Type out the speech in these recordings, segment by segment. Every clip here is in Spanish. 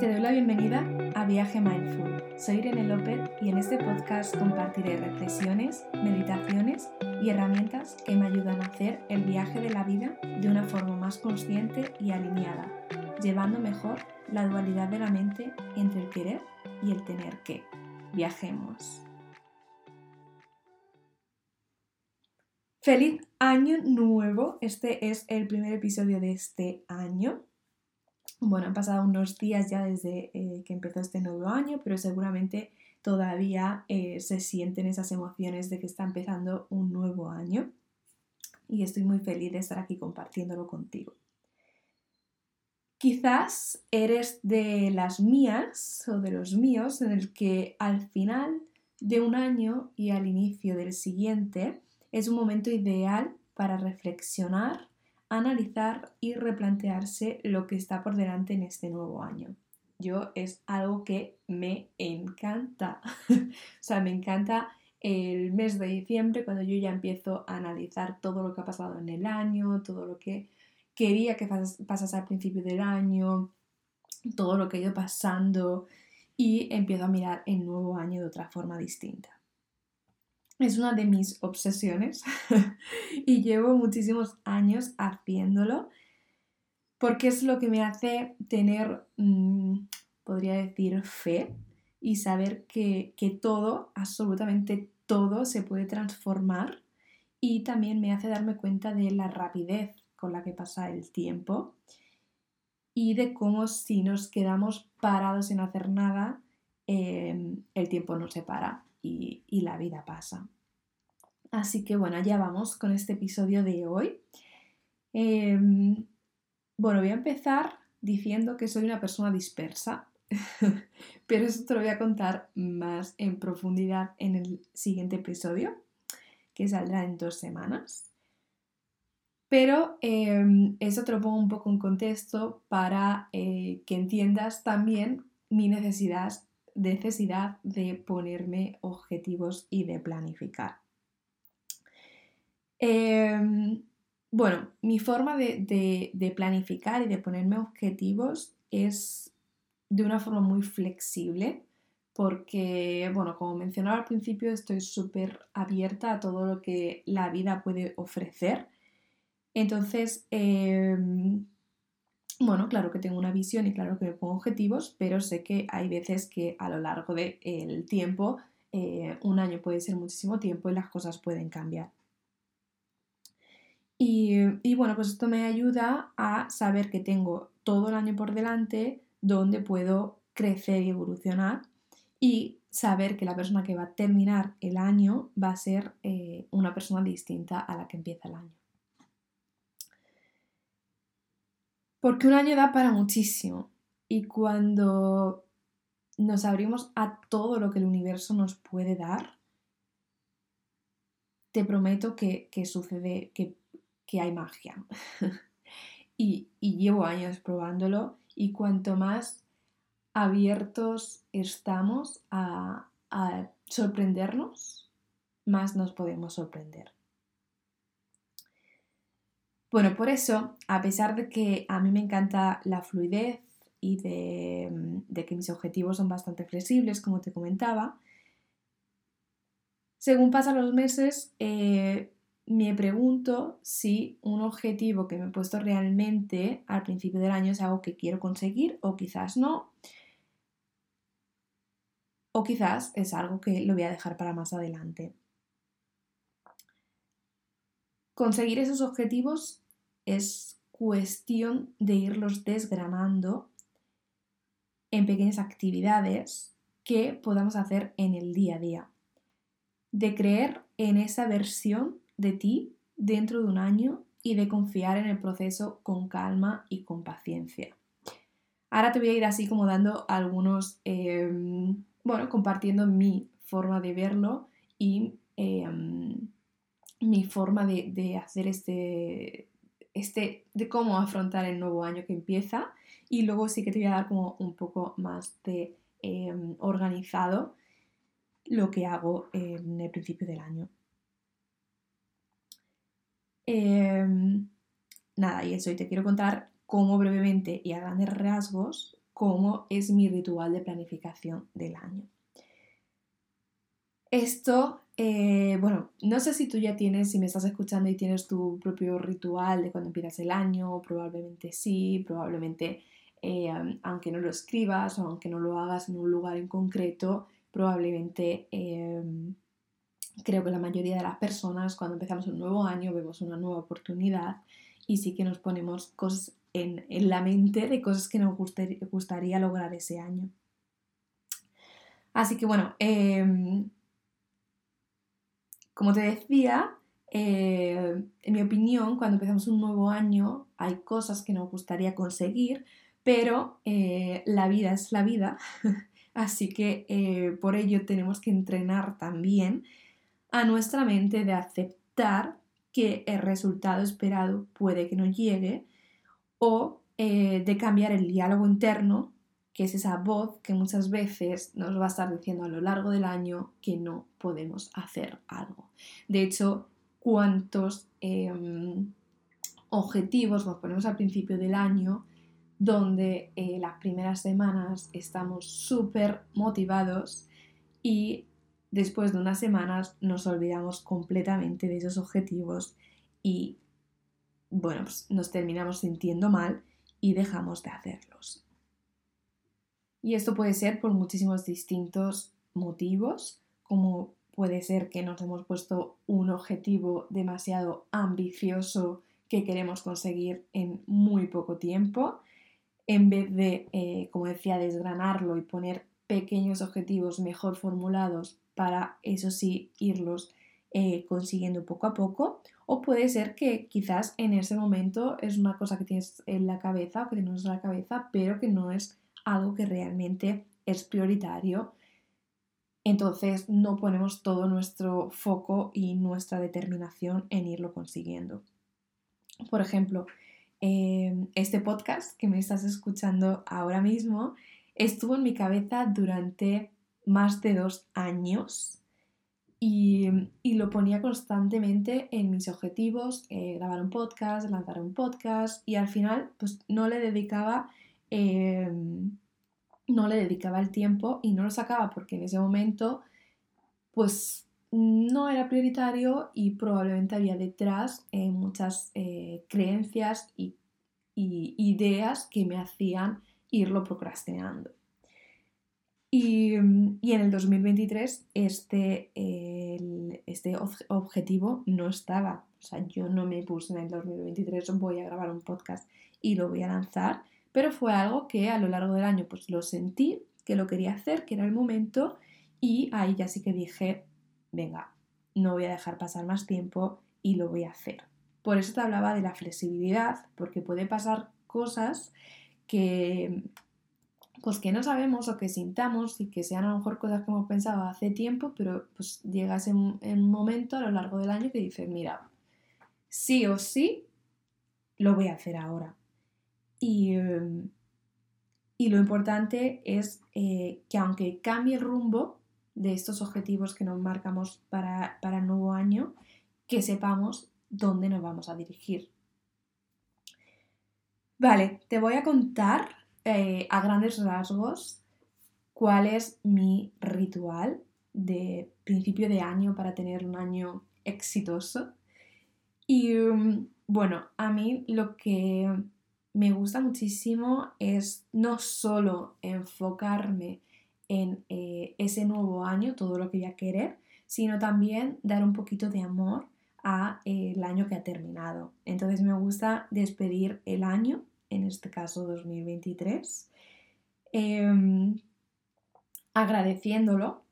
Te doy la bienvenida a Viaje Mindful. Soy Irene López y en este podcast compartiré reflexiones, meditaciones y herramientas que me ayudan a hacer el viaje de la vida de una forma más consciente y alineada, llevando mejor la dualidad de la mente entre el querer y el tener que. Viajemos. Feliz año nuevo. Este es el primer episodio de este año. Bueno, han pasado unos días ya desde eh, que empezó este nuevo año, pero seguramente todavía eh, se sienten esas emociones de que está empezando un nuevo año. Y estoy muy feliz de estar aquí compartiéndolo contigo. Quizás eres de las mías o de los míos en el que al final de un año y al inicio del siguiente es un momento ideal para reflexionar, analizar y replantearse lo que está por delante en este nuevo año. Yo es algo que me encanta. o sea, me encanta el mes de diciembre cuando yo ya empiezo a analizar todo lo que ha pasado en el año, todo lo que quería que pasase al principio del año, todo lo que ha ido pasando y empiezo a mirar el nuevo año de otra forma distinta es una de mis obsesiones y llevo muchísimos años haciéndolo porque es lo que me hace tener, mm, podría decir, fe y saber que, que todo, absolutamente todo, se puede transformar y también me hace darme cuenta de la rapidez con la que pasa el tiempo y de cómo si nos quedamos parados sin hacer nada, em, el tiempo no se para y, la vida pasa. Así que bueno, ya vamos con este episodio de hoy. Em, bueno, voy a empezar diciendo que soy una persona dispersa, pero eso te lo voy a contar más en profundidad en el siguiente episodio, que saldrá en dos semanas. Pero em, eso te lo pongo un poco en contexto para eh, que entiendas también mi necesidad necesidad de ponerme objetivos y de planificar. Em, bueno, mi forma de, planificar y de ponerme objetivos es de una forma muy flexible porque, bueno, como mencionaba al principio, estoy súper abierta a todo lo que la vida puede ofrecer. Entonces, em, bueno, claro que tengo una visión y claro que me pongo objetivos, pero sé que hay veces que a lo largo del tiempo, eh, un año puede ser muchísimo tiempo y las cosas pueden cambiar. Y, bueno, pues esto me ayuda a saber que tengo todo el año por delante donde puedo crecer y evolucionar y saber que la persona que va a terminar el año va a ser eh, una persona distinta a la que empieza el año. Porque un año da para muchísimo y cuando nos abrimos a todo lo que el universo nos puede dar, te prometo que, sucede, que, hay magia. y, llevo años probándolo y cuanto más abiertos estamos a sorprendernos, más nos podemos sorprender. Bueno, por eso, a pesar de que a mí me encanta la fluidez y de, que mis objetivos son bastante flexibles, como te comentaba, según pasan los meses, eh, me pregunto si un objetivo que me he puesto realmente al principio del año es algo que quiero conseguir o quizás no. O quizás es algo que lo voy a dejar para más adelante. Conseguir esos objetivos es cuestión de irlos desgranando en pequeñas actividades que podamos hacer en el día a día. De creer en esa versión de ti dentro de un año y de confiar en el proceso con calma y con paciencia. Ahora te voy a ir así como dando algunos, em, bueno, compartiendo mi forma de verlo y em, mi forma de hacer este, este, de cómo afrontar el nuevo año que empieza y luego sí que te voy a dar como un poco más de em, organizado lo que hago en el principio del año. Em, nada, y eso, y te quiero contar cómo brevemente y a grandes rasgos cómo es mi ritual de planificación del año. Esto, eh, bueno, no sé si tú ya tienes, si me estás escuchando y tienes tu propio ritual de cuando empiezas el año, probablemente sí, probablemente eh, aunque no lo escribas o aunque no lo hagas en un lugar en concreto, probablemente em, creo que la mayoría de las personas cuando empezamos un nuevo año vemos una nueva oportunidad y sí que nos ponemos cosas en, la mente de cosas que nos gustaría, lograr ese año. Así que bueno, em, como te decía, eh, en mi opinión, cuando empezamos un nuevo año hay cosas que nos gustaría conseguir, pero eh, la vida es la vida, así que eh, por ello tenemos que entrenar también a nuestra mente de aceptar que el resultado esperado puede que no llegue o de cambiar el diálogo interno, que es esa voz que muchas veces nos va a estar diciendo a lo largo del año que no podemos hacer algo. De hecho, ¿cuántos em, objetivos nos ponemos al principio del año donde eh, las primeras semanas estamos súper motivados y después de unas semanas nos olvidamos completamente de esos objetivos y bueno, pues nos terminamos sintiendo mal y dejamos de hacerlos. Y esto puede ser por muchísimos distintos motivos, como puede ser que nos hemos puesto un objetivo demasiado ambicioso que queremos conseguir en muy poco tiempo, en vez de, eh, como decía, desgranarlo y poner pequeños objetivos mejor formulados para, eso sí, irlos eh, consiguiendo poco a poco. O puede ser que quizás en ese momento es una cosa que tienes en la cabeza o que tienes en la cabeza, pero que no es algo que realmente es prioritario. Entonces no ponemos todo nuestro foco y nuestra determinación en irlo consiguiendo. Por ejemplo, Em, este podcast que me estás escuchando ahora mismo estuvo en mi cabeza durante más de dos años y, lo ponía constantemente en mis objetivos, eh, grabar un podcast, lanzar un podcast y al final pues no le dedicaba em, no le dedicaba el tiempo y no lo sacaba porque en ese momento pues no era prioritario y probablemente había detrás eh, muchas eh, creencias y, ideas que me hacían irlo procrastinando. Y, en el 2023 este, este objetivo no estaba. O sea, yo no me puse en el 2023 voy a grabar un podcast y lo voy a lanzar, pero fue algo que a lo largo del año pues lo sentí, que lo quería hacer, que era el momento y ahí ya sí que dije, venga, no voy a dejar pasar más tiempo y lo voy a hacer. Por eso te hablaba de la flexibilidad, porque puede pasar cosas que pues que no sabemos o que sintamos y que sean a lo mejor cosas que hemos pensado hace tiempo, pero pues llegas en, un momento a lo largo del año que dices, mira, sí o sí, lo voy a hacer ahora. Y, lo importante es eh, que aunque cambie el rumbo, de estos objetivos que nos marcamos para, el nuevo año, que sepamos dónde nos vamos a dirigir. Vale, te voy a contar eh, a grandes rasgos cuál es mi ritual de principio de año para tener un año exitoso. Y mm, bueno, a mí lo que me gusta muchísimo es no solo enfocarme en eh, ese nuevo año, todo lo que voy a querer, sino también dar un poquito de amor a eh, el año que ha terminado. Entonces me gusta despedir el año, en este caso 2023, em, agradeciéndolo,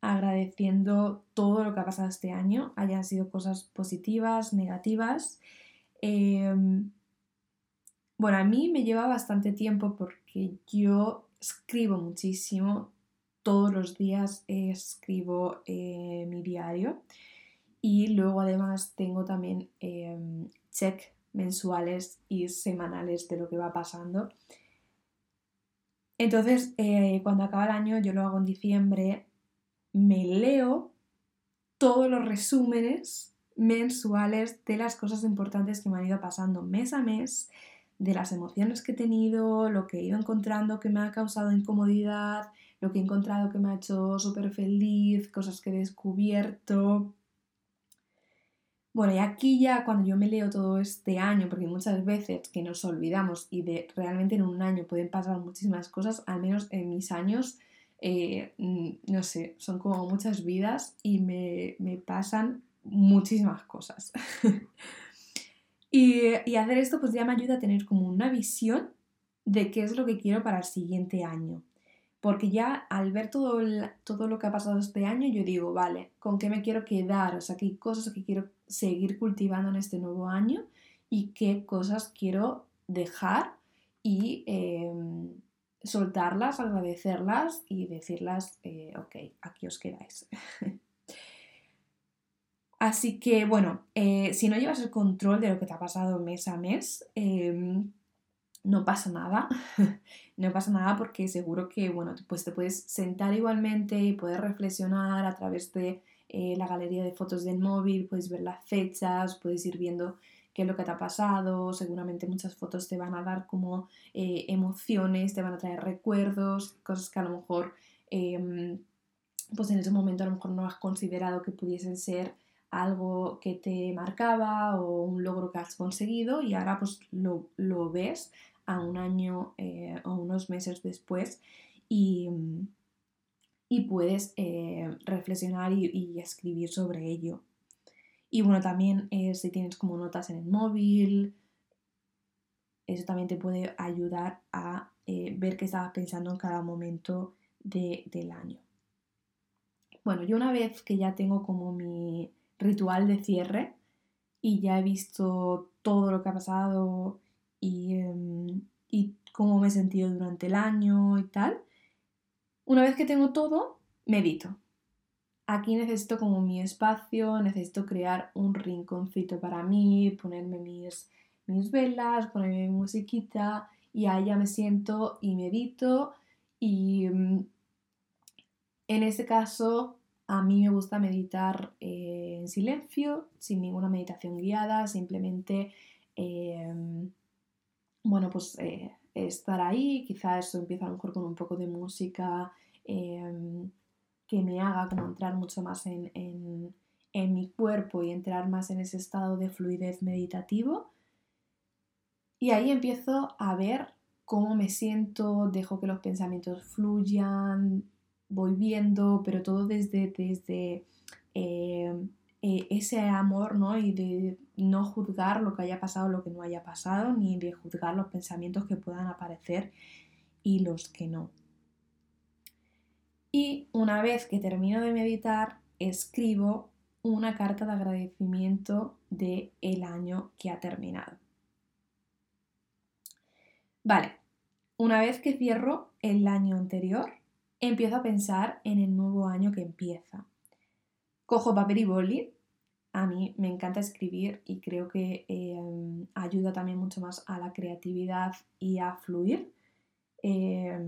agradeciendo todo lo que ha pasado este año, hayan sido cosas positivas, negativas. Em, bueno, a mí me lleva bastante tiempo porque yo escribo muchísimo, todos los días escribo eh, mi diario. Y luego además tengo también em, check mensuales y semanales de lo que va pasando. Entonces, eh, cuando acaba el año, yo lo hago en diciembre, me leo todos los resúmenes mensuales de las cosas importantes que me han ido pasando mes a mes de las emociones que he tenido, lo que he ido encontrando que me ha causado incomodidad, lo que he encontrado que me ha hecho súper feliz, cosas que he descubierto. Bueno, y aquí ya cuando yo me leo todo este año, porque muchas veces que nos olvidamos y de realmente en un año pueden pasar muchísimas cosas, al menos en mis años, eh, no sé, son como muchas vidas y me, me pasan muchísimas cosas. y, y, hacer esto pues ya me ayuda a tener como una visión de qué es lo que quiero para el siguiente año. Porque ya al ver todo, todo lo que ha pasado este año, yo digo, vale, ¿con qué me quiero quedar? O sea, qué cosas que quiero seguir cultivando en este nuevo año y qué cosas quiero dejar y em, soltarlas, agradecerlas y decirlas, eh, ok, aquí os quedáis. Así que bueno, eh, si no llevas el control de lo que te ha pasado mes a mes, em, no pasa nada, no pasa nada porque seguro que, bueno, pues te puedes sentar igualmente y puedes reflexionar a través de eh, la galería de fotos del móvil, puedes ver las fechas, puedes ir viendo qué es lo que te ha pasado, seguramente muchas fotos te van a dar como eh, emociones, te van a traer recuerdos, cosas que a lo mejor, em, pues en ese momento a lo mejor no has considerado que pudiesen ser algo que te marcaba o un logro que has conseguido y ahora pues lo, lo ves a un año eh, o unos meses después y, y puedes eh, reflexionar y, escribir sobre ello. Y bueno, también eh, si tienes como notas en el móvil, eso también te puede ayudar a ver qué estabas pensando en cada momento del año. Bueno, yo una vez que ya tengo como mi ritual de cierre y ya he visto todo lo que ha pasado Em, y, cómo me he sentido durante el año y tal. Una vez que tengo todo, medito. Aquí necesito como mi espacio, necesito crear un rinconcito para mí, ponerme mis, mis velas, ponerme mi musiquita y ahí ya me siento y medito y em, en este caso a mí me gusta meditar eh, en silencio, sin ninguna meditación guiada, simplemente em, bueno, pues eh, estar ahí, quizá eso empieza a lo mejor con un poco de música em, que me haga como entrar mucho más en, en, mi cuerpo y entrar más en ese estado de fluidez meditativo. Y ahí empiezo a ver cómo me siento, dejo que los pensamientos fluyan, voy viendo, pero todo desde, desde em, eh, ese amor, ¿no? Y de no juzgar lo que haya pasado, lo que no haya pasado, ni de juzgar los pensamientos que puedan aparecer y los que no. Y una vez que termino de meditar, escribo una carta de agradecimiento de el año que ha terminado. Vale, una vez que cierro el año anterior, empiezo a pensar en el nuevo año que empieza. Cojo papel y boli a mí me encanta escribir y creo que em, ayuda también mucho más a la creatividad y a fluir. Eh,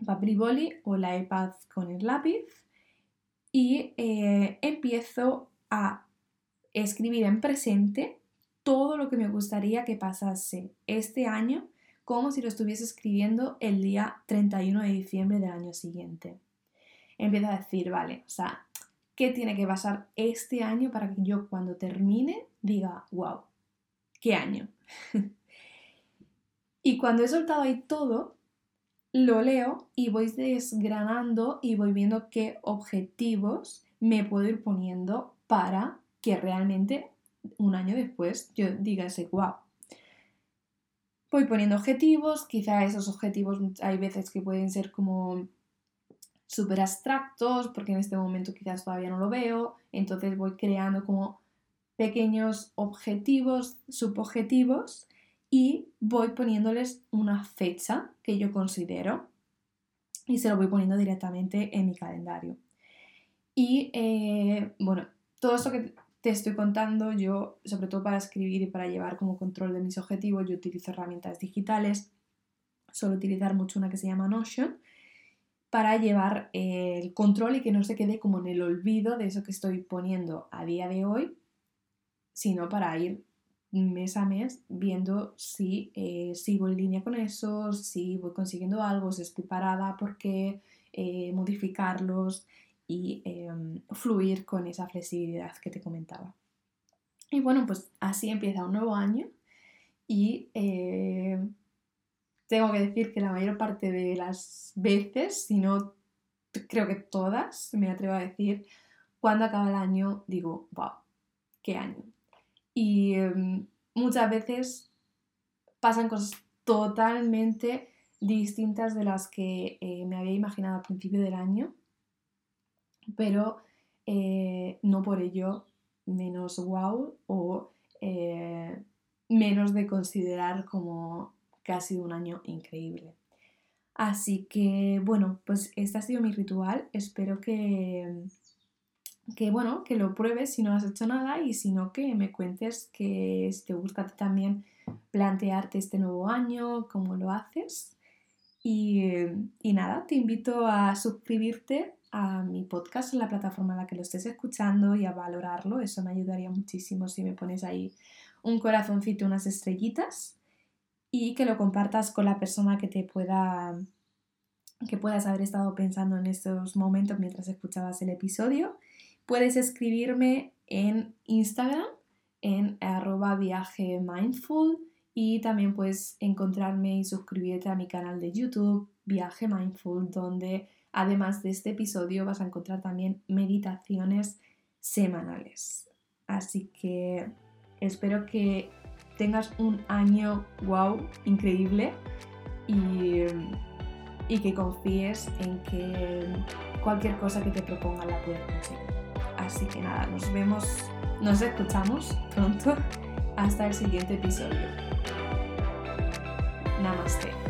boli o la iPad con el lápiz y eh, empiezo a escribir en presente todo lo que me gustaría que pasase este año como si lo estuviese escribiendo el día 31 de diciembre del año siguiente. Empiezo a decir, vale, o sea, qué tiene que pasar este año para que yo cuando termine diga, wow, qué año. y cuando he soltado ahí todo, lo leo y voy desgranando y voy viendo qué objetivos me puedo ir poniendo para que realmente un año después yo diga ese wow. Voy poniendo objetivos, quizá esos objetivos hay veces que pueden ser como súper abstractos, porque en este momento quizás todavía no lo veo, entonces voy creando como pequeños objetivos, subobjetivos y voy poniéndoles una fecha que yo considero y se lo voy poniendo directamente en mi calendario. Y eh, bueno, todo esto que te estoy contando, yo, sobre todo para escribir y para llevar como control de mis objetivos, yo utilizo herramientas digitales. Suelo utilizar mucho una que se llama Notion, para llevar el control y que no se quede como en el olvido de eso que estoy poniendo a día de hoy, sino para ir mes a mes viendo si eh, sigo en línea con eso, si voy consiguiendo algo, si estoy parada, por qué, eh, modificarlos y em, fluir con esa flexibilidad que te comentaba. Y bueno, pues así empieza un nuevo año y eh, tengo que decir que la mayor parte de las veces, si no creo que todas, me atrevo a decir, cuando acaba el año digo, wow, qué año. Y em, muchas veces pasan cosas totalmente distintas de las que eh, me había imaginado al principio del año, pero eh, no por ello menos wow o eh, menos de considerar como que ha sido un año increíble. Así que bueno, pues este ha sido mi ritual. Espero que, que bueno, que lo pruebes si no has hecho nada y si no que me cuentes que si te gusta también plantearte este nuevo año, cómo lo haces. Y, y, nada, te invito a suscribirte a mi podcast en la plataforma en la que lo estés escuchando y a valorarlo. Eso me ayudaría muchísimo si me pones ahí un corazoncito, unas estrellitas y que lo compartas con la persona que te pueda que puedas haber estado pensando en estos momentos mientras escuchabas el episodio. Puedes escribirme en Instagram en arroba viaje mindful y también puedes encontrarme y suscribirte a mi canal de YouTube Viaje Mindful donde además de este episodio vas a encontrar también meditaciones semanales. Así que espero que tengas un año wow, increíble y, y que confíes en que cualquier cosa que te proponga la puedes conseguir. Así que nada, nos vemos, nos escuchamos pronto. Hasta el siguiente episodio. Namaste.